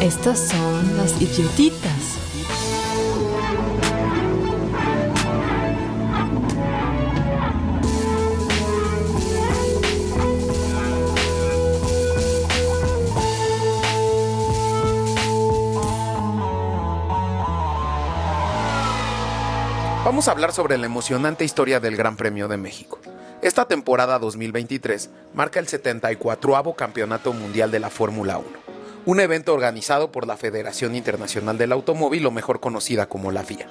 Estos son los idiotitas. Vamos a hablar sobre la emocionante historia del Gran Premio de México. Esta temporada 2023 marca el 74 Campeonato Mundial de la Fórmula 1, un evento organizado por la Federación Internacional del Automóvil o mejor conocida como la FIA.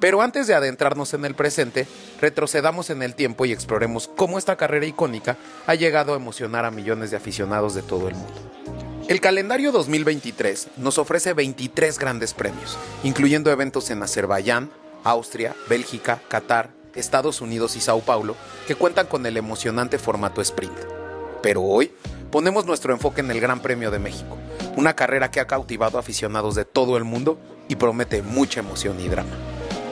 Pero antes de adentrarnos en el presente, retrocedamos en el tiempo y exploremos cómo esta carrera icónica ha llegado a emocionar a millones de aficionados de todo el mundo. El calendario 2023 nos ofrece 23 grandes premios, incluyendo eventos en Azerbaiyán, Austria, Bélgica, Qatar, Estados Unidos y Sao Paulo, que cuentan con el emocionante formato sprint. Pero hoy ponemos nuestro enfoque en el Gran Premio de México, una carrera que ha cautivado aficionados de todo el mundo y promete mucha emoción y drama.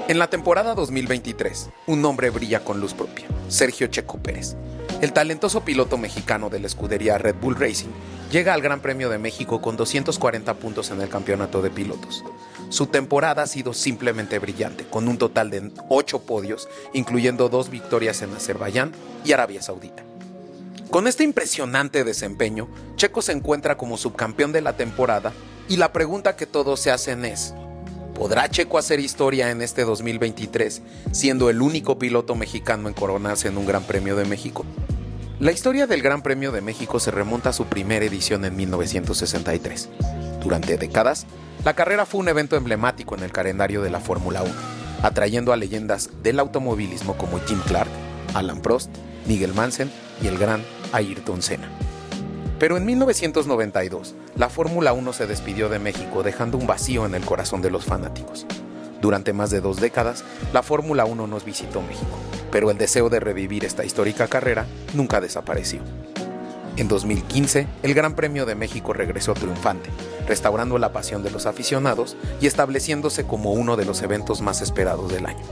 En la temporada 2023, un nombre brilla con luz propia, Sergio Checo Pérez. El talentoso piloto mexicano de la escudería Red Bull Racing llega al Gran Premio de México con 240 puntos en el campeonato de pilotos. Su temporada ha sido simplemente brillante, con un total de 8 podios, incluyendo dos victorias en Azerbaiyán y Arabia Saudita. Con este impresionante desempeño, Checo se encuentra como subcampeón de la temporada y la pregunta que todos se hacen es, ¿podrá Checo hacer historia en este 2023 siendo el único piloto mexicano en coronarse en un Gran Premio de México? La historia del Gran Premio de México se remonta a su primera edición en 1963. Durante décadas, la carrera fue un evento emblemático en el calendario de la Fórmula 1, atrayendo a leyendas del automovilismo como Jim Clark, Alan Prost, Miguel Mansen y el gran Ayrton Senna. Pero en 1992, la Fórmula 1 se despidió de México dejando un vacío en el corazón de los fanáticos. Durante más de dos décadas, la Fórmula 1 nos visitó México, pero el deseo de revivir esta histórica carrera nunca desapareció. En 2015, el Gran Premio de México regresó triunfante, restaurando la pasión de los aficionados y estableciéndose como uno de los eventos más esperados del año.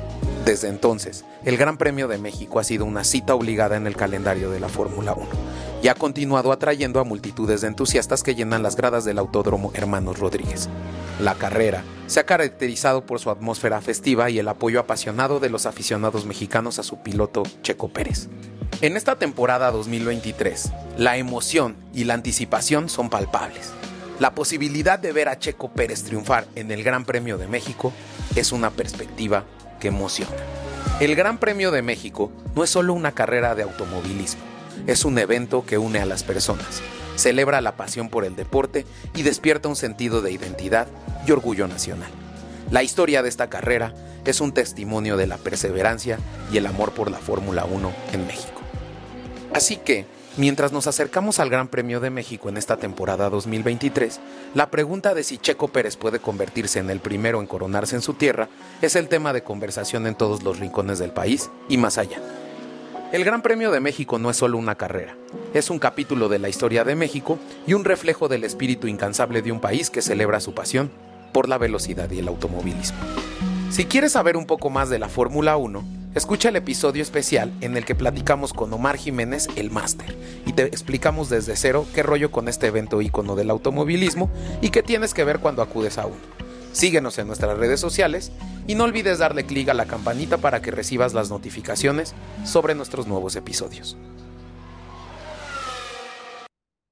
Desde entonces, el Gran Premio de México ha sido una cita obligada en el calendario de la Fórmula 1 y ha continuado atrayendo a multitudes de entusiastas que llenan las gradas del Autódromo Hermanos Rodríguez. La carrera se ha caracterizado por su atmósfera festiva y el apoyo apasionado de los aficionados mexicanos a su piloto Checo Pérez. En esta temporada 2023, la emoción y la anticipación son palpables. La posibilidad de ver a Checo Pérez triunfar en el Gran Premio de México es una perspectiva que emociona. El Gran Premio de México no es solo una carrera de automovilismo, es un evento que une a las personas, celebra la pasión por el deporte y despierta un sentido de identidad y orgullo nacional. La historia de esta carrera es un testimonio de la perseverancia y el amor por la Fórmula 1 en México. Así que, mientras nos acercamos al Gran Premio de México en esta temporada 2023, la pregunta de si Checo Pérez puede convertirse en el primero en coronarse en su tierra es el tema de conversación en todos los rincones del país y más allá. El Gran Premio de México no es solo una carrera, es un capítulo de la historia de México y un reflejo del espíritu incansable de un país que celebra su pasión por la velocidad y el automovilismo. Si quieres saber un poco más de la Fórmula 1, Escucha el episodio especial en el que platicamos con Omar Jiménez, el máster, y te explicamos desde cero qué rollo con este evento ícono del automovilismo y qué tienes que ver cuando acudes a uno. Síguenos en nuestras redes sociales y no olvides darle clic a la campanita para que recibas las notificaciones sobre nuestros nuevos episodios.